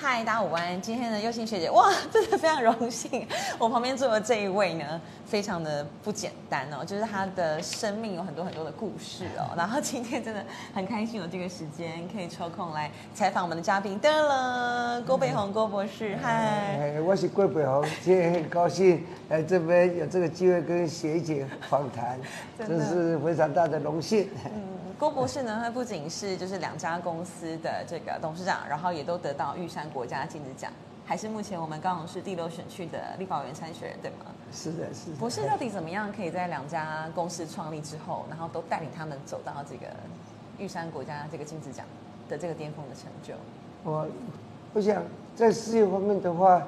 嗨，大家午安！今天的优心学姐，哇，真的非常荣幸。我旁边坐的这一位呢，非常的不简单哦，就是他的生命有很多很多的故事哦。然后今天真的很开心有这个时间可以抽空来采访我们的嘉宾。噔了，郭北宏郭博士，嗨，哎，我是郭北宏，今天很高兴来这边有这个机会跟学姐访谈，真的是非常大的荣幸。嗯，郭博士呢，他不仅是就是两家公司的这个董事长，然后也都得到玉山国家金子奖，还是目前我们高雄市第六选区的立法委员参选人，对吗？是的，是的。博士到底怎么样可以在两家公司创立之后，然后都带领他们走到这个玉山国家这个金子奖的这个巅峰的成就？我我想在事业方面的话，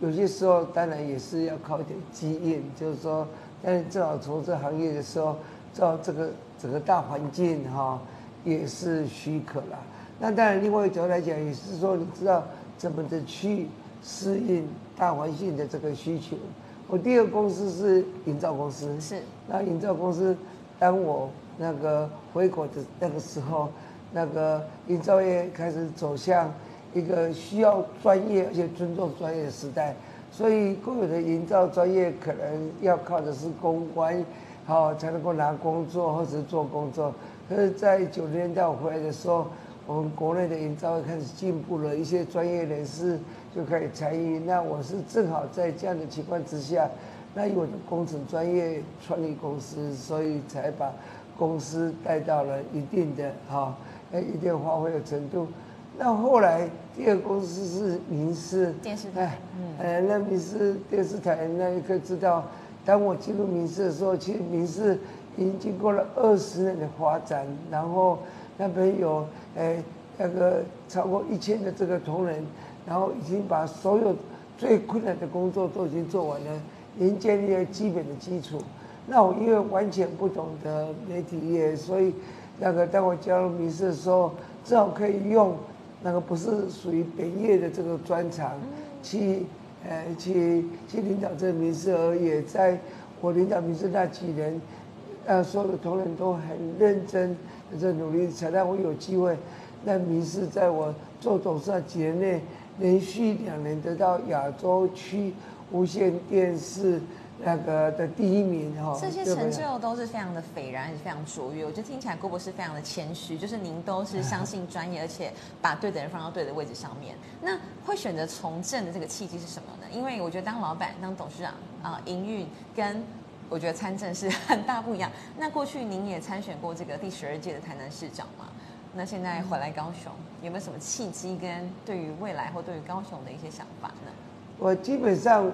有些时候当然也是要靠一点经验，就是说，但是正好从这行业的时候，正好这个整个大环境哈、也是许可了。那当然，另外一个角度来讲，也是说，你知道怎么的去适应大环境的这个需求。我第二个公司是营造公司，是那营造公司，当我那个回国的那个时候，那个营造业开始走向一个需要专业而且尊重专业的时代，所以固有的营造专业可能要靠的是公关，好、才能够拿工作或者做工作。可是，在九零年代我回来的时候，我们国内的营造业开始进步了，一些专业人士就可以参与。那我是正好在这样的情况之下，那以我的工程专业创立公司，所以才把公司带到了一定的哈，呃、一定发挥的程度。那后来第二公司是民视电视台哎，呃，那民视电视台那一刻知道，当我进入民视的时候，其实民视已经经过了二十年的发展，然后那边有呃那个超过一千的这个同仁，然后已经把所有最困难的工作都已经做完了，已经建立了基本的基础。那我因为完全不懂得媒体业，所以那个当我加入民视的时候，正好可以用那个不是属于本业的这个专长，去呃去去领导这个民事，而也在我领导民事那几年，呃所有的同仁都很认真在努力，才让我有机会让民事在我做董事长几年内，连续两年得到亚洲区无线电视那个的第一名哈。这些成就都是非常的斐然，非常卓越。我觉得听起来郭博士非常的谦虚，就是您都是相信专业，而且把对的人放到对的位置上面。那会选择从政的这个契机是什么呢？因为我觉得当老板、当董事长啊、营运跟我觉得参政是很大不一样。那过去您也参选过这个第十二届的台南市长嘛？那现在回来高雄，有没有什么契机跟对于未来或对于高雄的一些想法呢？我基本上，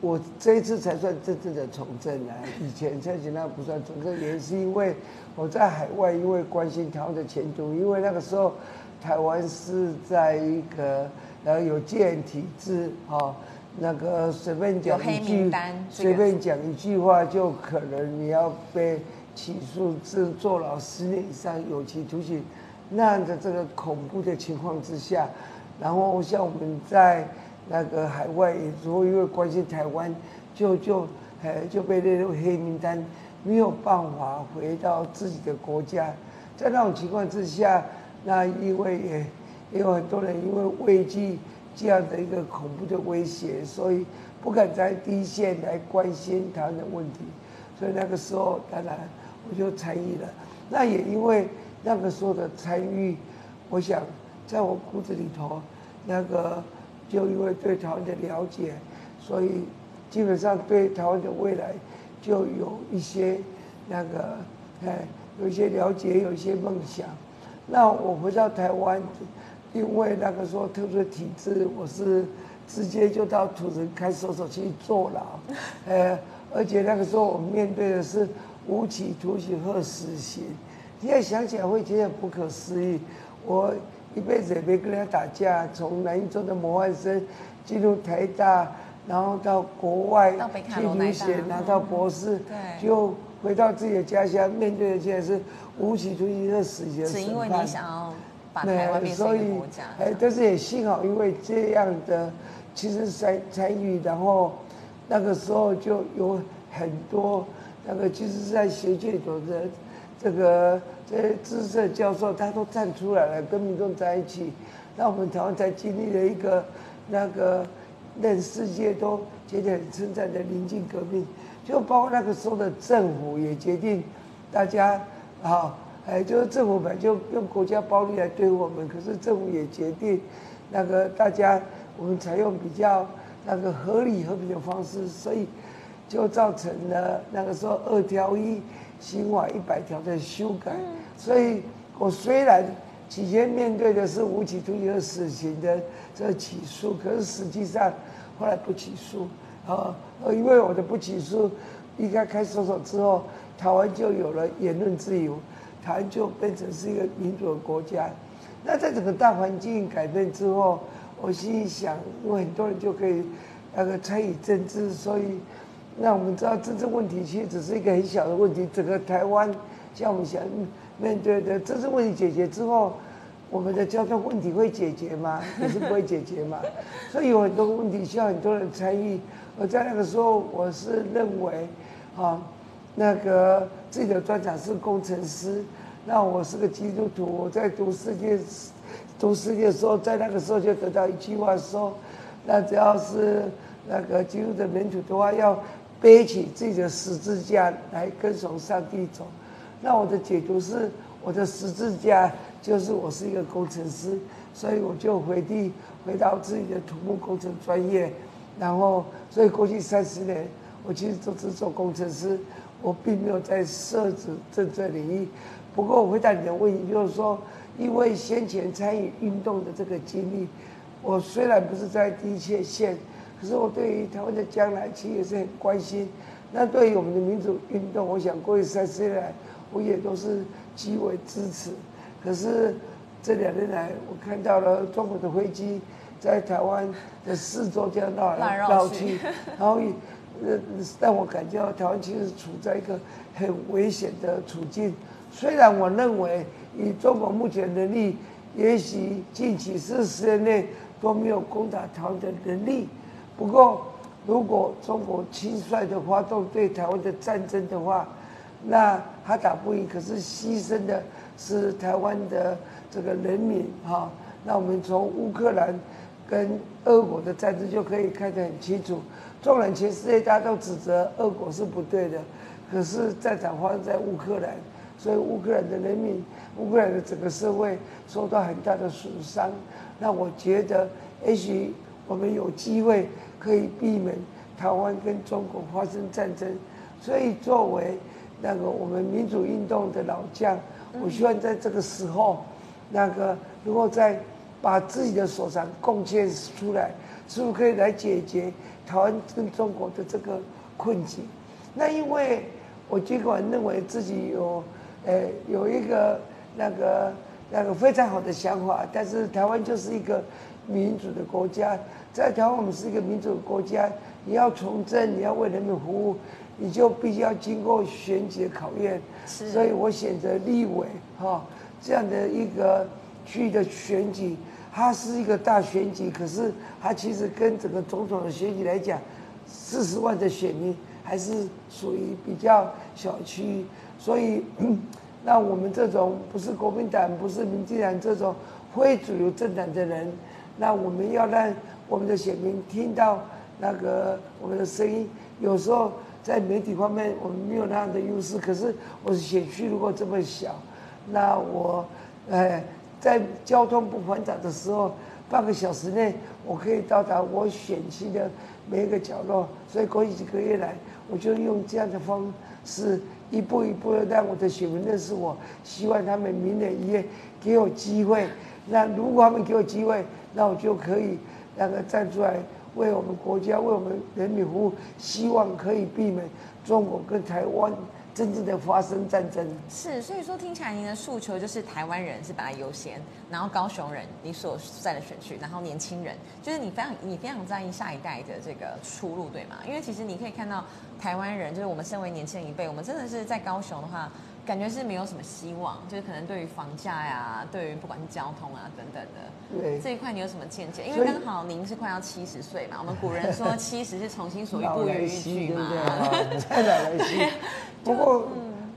我这一次才算真正的从政啊。以前蔡其那不算从政，也是因为我在海外，因为关心台湾的前途，因为那个时候台湾是在一个然后有戒严体制哦，那个随便讲一句随便讲一句话就可能你要被起诉至坐牢十年以上有期徒刑，那样的这个恐怖的情况之下，然后像我们在那个海外，如果因为关心台湾，就就呃就被列入黑名单，没有办法回到自己的国家。在那种情况之下，那因为也也有很多人因为畏惧这样的一个恐怖的威胁，所以不敢在第一线来关心台湾的问题。所以那个时候，当然我就参与了。那也因为那个时候的参与，我想在我骨子里头，那个就因为对台湾的了解，所以基本上对台湾的未来就有一些那个哎有一些了解，有一些梦想。那我回到台湾，因为那个时候特殊的体制，我是直接就到土城看守所去坐牢，呃，而且那个时候我面对的是无期徒刑和死刑。现在想起来会觉得不可思议，我一辈子也没跟人家打架，从南一中的模范生进入台大，然后到国外去罗来大留学，拿到博士，对。就回到自己的家乡，面对的现在是无期徒刑的死刑的只因为你想要把台湾变成所以一个国家，哎，但是也幸好，因为这样的其实参参与，然后那个时候就有很多那个其实是在学界里头的这个这些知识教授，他都站出来了，跟民众在一起。那我们台湾才经历了一个那个任世界都觉得很称赞的临近革命，就包括那个时候的政府也决定大家啊，哎，就是政府本来就用国家暴力来对我们，可是政府也决定那个大家我们采用比较那个合理和平的方式，所以就造成了那个时候二条一刑法一百条的修改，所以我虽然。起先面对的是无期徒刑和死刑的这起诉，可是实际上后来不起诉啊，因为我的不起诉，一该开搜索之后，台湾就有了言论自由，台湾就变成是一个民主的国家。那在整个大环境改变之后，我心里想，因为很多人就可以那个参与政治，所以那我们知道政治问题其实只是一个很小的问题，整个台湾像我们想。面对的这治问题解决之后，我们的交通问题会解决吗？也是不会解决嘛。所以有很多问题需要很多人参与。而在那个时候，我是认为，啊，那个自己的专长是工程师。那我是个基督徒，我在读世界读世界的时候，在那个时候就得到一句话说：那只要是那个基督的门徒的话，要背起自己的十字架来跟从上帝走。那我的解读是，我的十字架就是我是一个工程师，所以我就回地回到自己的土木工程专业，然后所以过去三十年我其实都是做工程师，我并没有在设置政策领域。不过我回答你的问题，就是说，因为先前参与运动的这个经历，我虽然不是在第一线，可是我对于台湾的将来其实也是很关心。那对于我们的民主运动，我想过去三十年来。我也都是极为支持，可是这两年来，我看到了中国的飞机在台湾的四周这样绕来 绕去，然后呃让我感觉到台湾其实处在一个很危险的处境。虽然我认为以中国目前能力，也许近期四十年内都没有攻打台湾的能力。不过，如果中国轻率的发动对台湾的战争的话，那他打不赢，可是牺牲的是台湾的这个人民哈。那我们从乌克兰跟俄国的战争就可以看得很清楚。纵然全世界大家都指责俄国是不对的，可是战场发生在乌克兰，所以乌克兰的人民、乌克兰的整个社会受到很大的损伤。那我觉得，也许我们有机会可以避免台湾跟中国发生战争。所以作为那个我们民主运动的老将，我希望在这个时候，那个如果再把自己的所长贡献出来，是不是可以来解决台湾跟中国的这个困境？那因为我尽管认为自己有，呃，有一个那个那个非常好的想法，但是台湾就是一个民主的国家，在台湾我们是一个民主国家，你要从政，你要为人民服务。你就必须要经过选举考验，所以我选择立委哈这样的一个区域的选举，它是一个大选举，可是它其实跟整个总统的选举来讲，四十万的选民还是属于比较小区域，所以 那我们这种不是国民党、不是民进党这种非主流政党的人，那我们要让我们的选民听到那个我们的声音，有时候。在媒体方面，我们没有那样的优势。可是我的选区如果这么小，那我，哎，在交通不繁杂的时候，半个小时内我可以到达我选区的每一个角落。所以过去几个月来，我就用这样的方式，一步一步的让我的选民认识我。希望他们明年一月给我机会。那如果他们给我机会，那我就可以那个站出来。为我们国家、为我们人民服务，希望可以避免中国跟台湾真正的发生战争。是，所以说听起来您的诉求就是台湾人是把它优先，然后高雄人你所在的选区，然后年轻人就是你非常你非常在意下一代的这个出路，对吗？因为其实你可以看到台湾人，就是我们身为年轻人一辈，我们真的是在高雄的话。感觉是没有什么希望，就是可能对于房价呀，对于不管是交通啊等等的，对。这一块你有什么见解？因为刚好您是快要七十岁嘛，我们古人说 七十是重新所欲不逾矩嘛，太老来稀。不过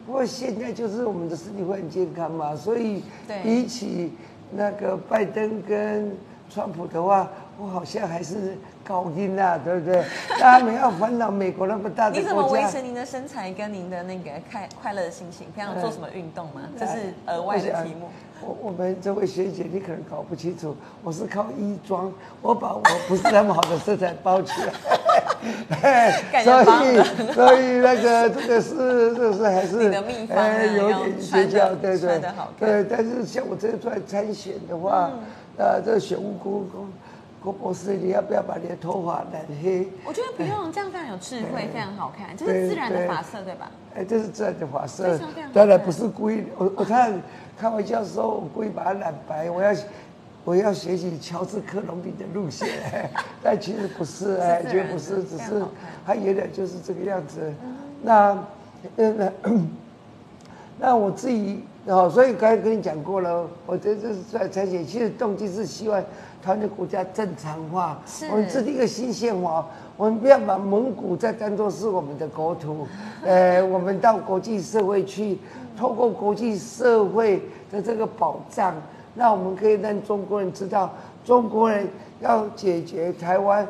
不过现在就是我们的身体会很健康嘛，所以比起那个拜登跟川普的话，我好像还是高音啊，对不对？大家没有烦恼美国那么大的你怎么。维持您的身材跟您的那个快快乐的心情？平常做什么运动吗？这是额外的题目。我我们这位学姐，你可能搞不清楚，我是靠衣装，我把我不是那么好的身材包起来，所以所以那个这个是这个是还是你的秘方啊哎有要点学校，对对对，但是像我这个出来参选的话，嗯呃，这个选务郭郭郭博士，你要不要把你的头发染黑？我觉得不用，这样非常有智慧，非常好看，这是自然的对发色，对吧？哎，这是自然的发色当然不是故意。我我看开玩笑说，我故意把它染白，我要我要学习乔治克隆比的路线，但其实不是，哎，绝不是，只是非常好看它原来就是这个样子。那呃那那我自己哦，所以刚才跟你讲过了，我这这是在参选，其实动机是希望台湾的国家正常化，我们制定一个新宪法，我们不要把蒙古再当做是我们的国土，呃，我们到国际社会去，透过国际社会的这个保障，那我们可以让中国人知道，中国人要解决台湾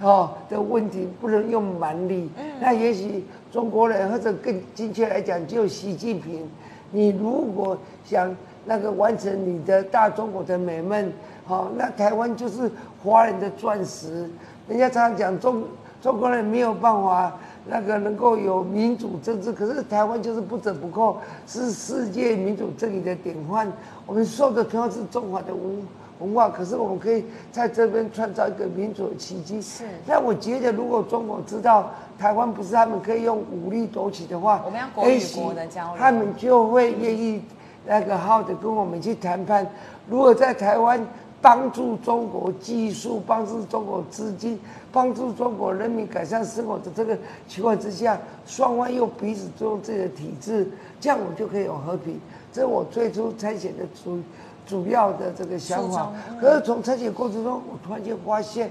哦的问题，不能用蛮力。那也许中国人或者更精确来讲，就习近平，你如果想那个完成你的大中国的美梦，好、那台湾就是华人的钻石。人家常常讲中中国人没有办法那个能够有民主政治，可是台湾就是不折不扣是世界民主正义的典范。我们受的同样是中华的文文化，可是我们可以在这边创造一个民主的奇迹。是那我觉得，如果中国知道台湾不是他们可以用武力夺取的话，我们要国与国的交流他们就会愿意那个好好的跟我们去谈判。如果在台湾帮助中国技术、帮助中国资金、帮助中国人民改善生活的这个情况之下，双方又彼此尊重自己的体制，这样我们就可以有和平。这是我最初参选的主主要的这个想法。可是从参选过程中，我突然间发现。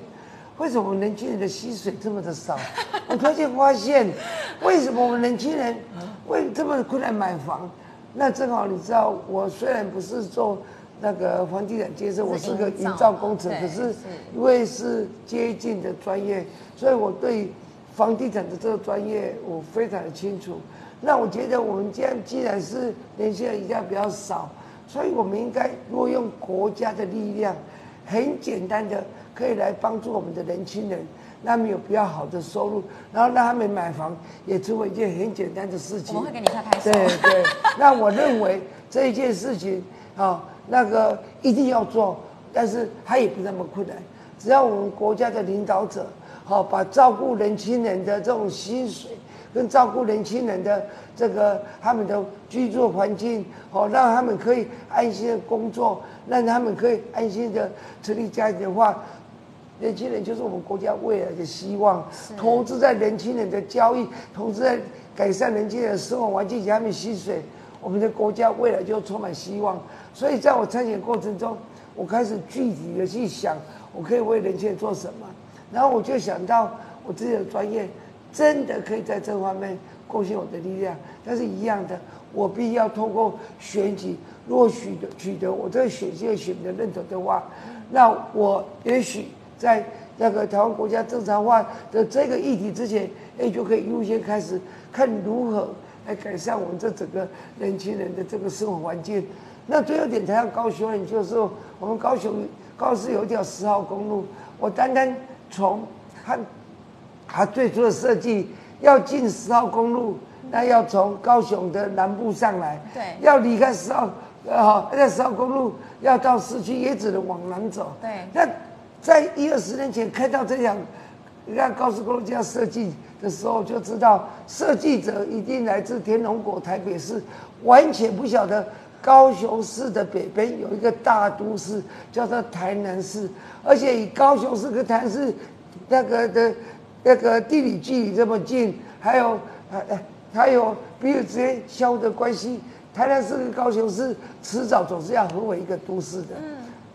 为什么我们年轻人的薪水这么的少？我突然间发现，为什么我们年轻人为这么困难买房？那正好你知道，我虽然不是做那个房地产建设，我是个营造工程，可是是因为是接近的专业，所以我对房地产的这个专业我非常的清楚。那我觉得我们这样既然是年轻人一定比较少，所以我们应该如果用国家的力量，很简单的可以来帮助我们的年轻人，让他们有比较好的收入，然后让他们买房也成为一件很简单的事情。我们会给你拍拍手。对对，那我认为这一件事情啊，那个一定要做，但是它也不那么困难。只要我们国家的领导者，好、把照顾年轻人的这种薪水，跟照顾年轻人的这个他们的居住环境，好、让他们可以安心的工作，让他们可以安心的成立家庭的话，年轻人就是我们国家未来的希望。投资在年轻人的教育，投资在改善年轻人的生活环境及他们薪水，我们的国家未来就充满希望。所以在我参选过程中，我开始具体的去想，我可以为年轻人做什么。然后我就想到我自己的专业，真的可以在这方面贡献我的力量。但是一样的，我必须要通过选举，如果取得取得我这个选区的选民的认同的话，那我也许在那个台湾国家正常化的这个议题之前，哎，就可以优先开始看如何来改善我们这整个年轻人的这个生活环境。那最后一点谈到高雄人，就是说我们高雄高市有一条十号公路，我单单从它它最初的设计要进十号公路，那要从高雄的南部上来，对要离开十号，呃，在十号公路要到市区也只能往南走。对那在一二十年前看到这样，你看高速公路这样设计的时候，就知道设计者一定来自天龙国台北市，完全不晓得高雄市的北边有一个大都市叫做台南市，而且以高雄市跟台南市那个的那个地理距离这么近，还有还还有彼此之间相互的关系，台南市跟高雄市迟早总是要合为一个都市的。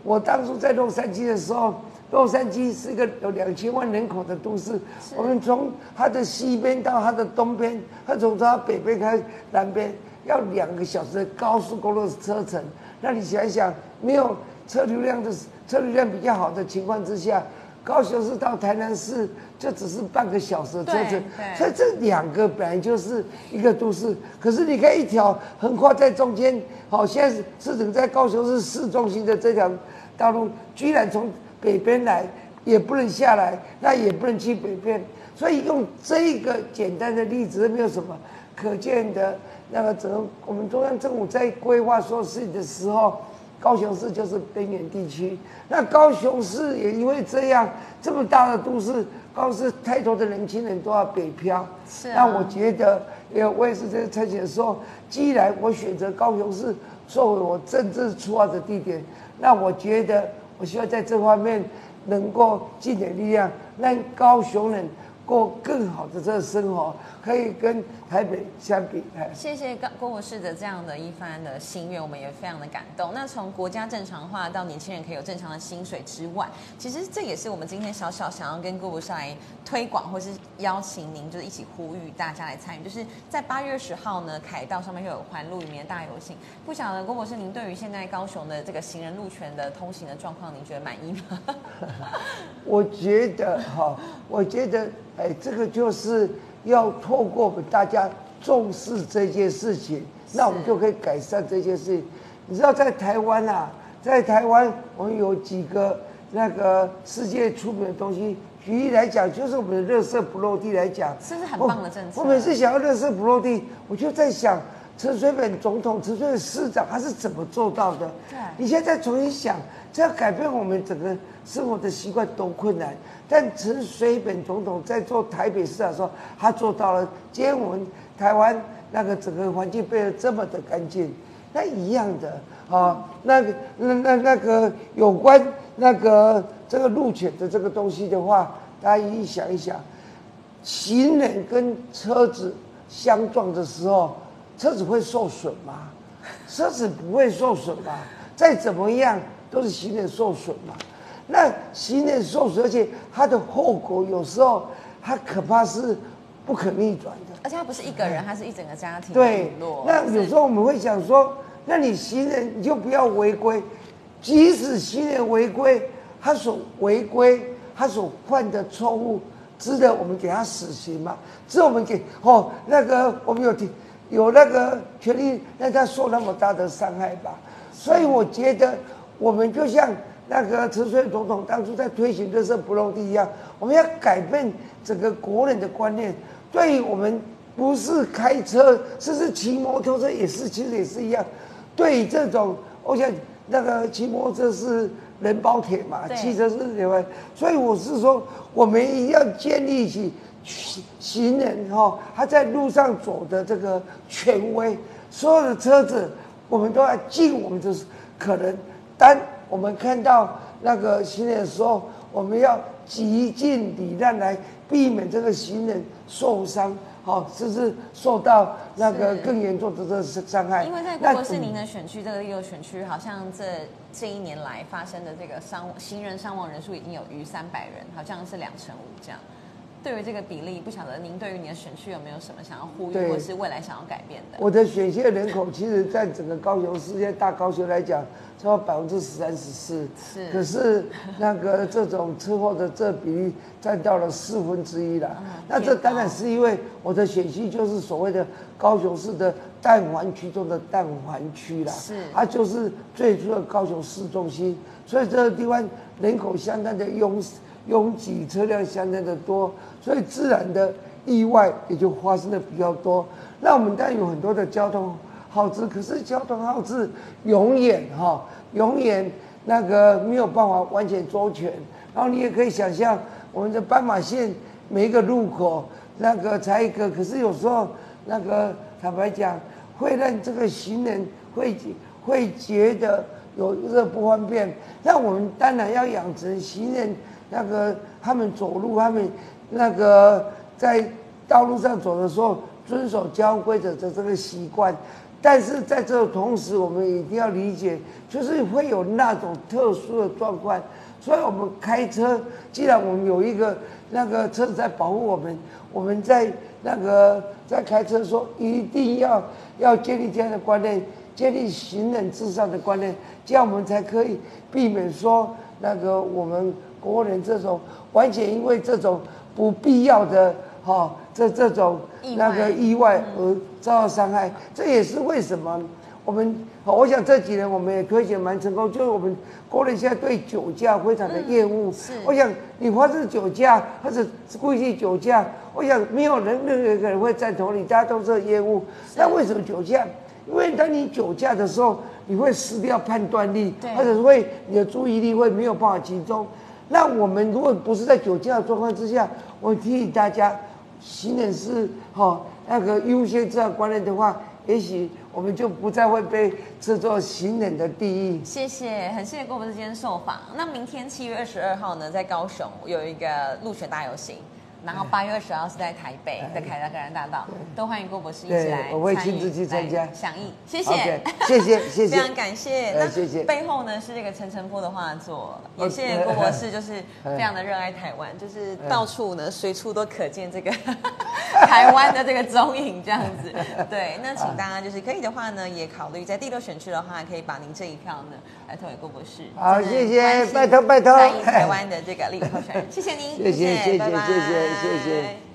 我当初在洛杉矶的时候，洛杉矶是一个有两千万人口的都市。我们从它的西边到它的东边，它从它北边开南边，要两个小时的高速公路车程。那你想一想，没有车流量的车流量比较好的情况之下，高雄市到台南市就只是半个小时的车程，所以这两个本来就是一个都市。可是你看一条横跨在中间，好，现在是整在高雄市市中心的这条道路，居然从北边来也不能下来，那也不能去北边，所以用这个简单的例子没有什么可见的。那个整个我们中央政府在规划说事情的时候，高雄市就是边缘地区。那高雄市也因为这样这么大的都市，高雄市太多的年轻人都要北漂。是。那我觉得，因为我也是在参选说，既然我选择高雄市作为我政治出发的地点，那我觉得我希望在这方面能够尽点力量，让高雄人。过更好的这个生活，可以跟台北相比。谢谢郭郭博士的这样的一番的心愿，我们也非常的感动。那从国家正常化到年轻人可以有正常的薪水之外，其实这也是我们今天小小想要跟郭博士来推广，或是邀请您就是一起呼吁大家来参与。就是在八月十号呢，凯道上面又有环路里面的大游行。不晓得郭博士，您对于现在高雄的这个行人路权的通行的状况，您觉得满意吗？我觉得哈，我觉得。哎，这个就是要透过我们大家重视这件事情，那我们就可以改善这件事情。你知道，在台湾啊，在台湾我们有几个那个世界出名的东西。举例来讲，就是我们的热色不落地来讲，是不是很棒的政策？我每次想要热色不落地，我就在想，陈水扁总统、陈水扁市长他是怎么做到的？对，你现在重新想，这要改变我们整个生活的习惯多困难。但陈水扁总统在做台北市的时候，他做到了。今天我们台湾那个整个环境变得这么的干净，那一样的啊，那个那那那个有关那个这个路权的这个东西的话，大家一想一想，行人跟车子相撞的时候，车子会受损吗？车子不会受损吧？再怎么样都是行人受损嘛。那行人受损，而且它的后果有时候它可怕是不可逆转的。而且它不是一个人，它是一整个家庭。对，那有时候我们会想说，那你行人你就不要违规，即使行人违规，他所违规他所犯的错误，值得我们给他死刑吗？值得我们给哦那个我们有有那个权利让他受那么大的伤害吧？所以我觉得我们就像。那个陈水总统当初在推行热色不落地一样，我们要改变整个国人的观念。对于我们不是开车，甚至骑摩托车也是，其实也是一样。对于这种，我想那个骑摩托车是人包铁嘛，汽车是铁嘛？所以我是说，我们一定要建立起行人哈，他在路上走的这个权威。所有的车子，我们都要尽我们的可能当。我们看到那个行人的时候，我们要极尽礼让来避免这个行人受伤，好，这是受到那个更严重的这个伤害。因为在国是您的选区，这个一个选区好像这这一年来发生的这个伤行人伤亡人数已经有逾三百人，好像是两成五这样。对于这个比例，不晓得您对于你的选区有没有什么想要呼吁，或是未来想要改变的？我的选区人口，其实在整个高雄世界大高雄来讲，超过百分之十三十四。是。可是那个这种车祸的这比例占到了四分之一了。那这当然是因为我的选区就是所谓的高雄市的蛋黄区中的蛋黄区啦。是。它就是最初的高雄市中心，所以这个地方人口相当的拥拥挤，车辆相当的多。所以自然的意外也就发生的比较多。那我们当然有很多的交通耗资，可是交通耗资永远哈，永远那个没有办法完全周全。然后你也可以想象，我们的斑马线每一个路口那个才一个，可是有时候那个坦白讲，会让这个行人会会觉得有这个不方便。那我们当然要养成行人那个他们走路他们。那个在道路上走的时候，遵守交通规则的这个习惯，但是在这个同时，我们一定要理解，就是会有那种特殊的状况，所以我们开车，既然我们有一个那个车子在保护我们，我们在那个在开车的时候，一定要要建立这样的观念，建立行人至上的观念，这样我们才可以避免说那个我们国人这种完全因为这种不必要的哈这这种那个意外而遭到伤害。这也是为什么我们我想这几年我们也推行蛮成功，就是我们国人现在对酒驾非常的厌恶。是我想你发生酒驾或者故意酒驾，我想没有人任何一个人会赞同你，大家都是厌恶。那为什么酒驾？因为当你酒驾的时候，你会失掉判断力对，或者是会你的注意力会没有办法集中。那我们如果不是在酒驾的状况之下，我提议大家，行人是哈、那个优先这样观念的话，也许我们就不再会被这座行人的地狱。谢谢，很谢谢郭博士今天受访。那明天七月二十二号呢，在高雄有一个路选大游行，然后八月二十号是在台北，在凯达格兰大道，都欢迎郭博士一起对来我会亲自去参加。来响应。谢谢。谢谢谢谢。非常感谢。那呃谢谢。背后呢是这个陈澄波的画作，也哦谢谢郭博士，就是非常的热爱台湾，就是到处呢随处都可见这个 台湾的这个踪影这样子。对，那请大家就是可以的话呢，也考虑在第六选区的话，可以把您这一票呢来投给郭博士。好就是谢谢拜托拜托。在意台湾的这个立委候选人，谢谢您，谢谢谢谢谢谢谢谢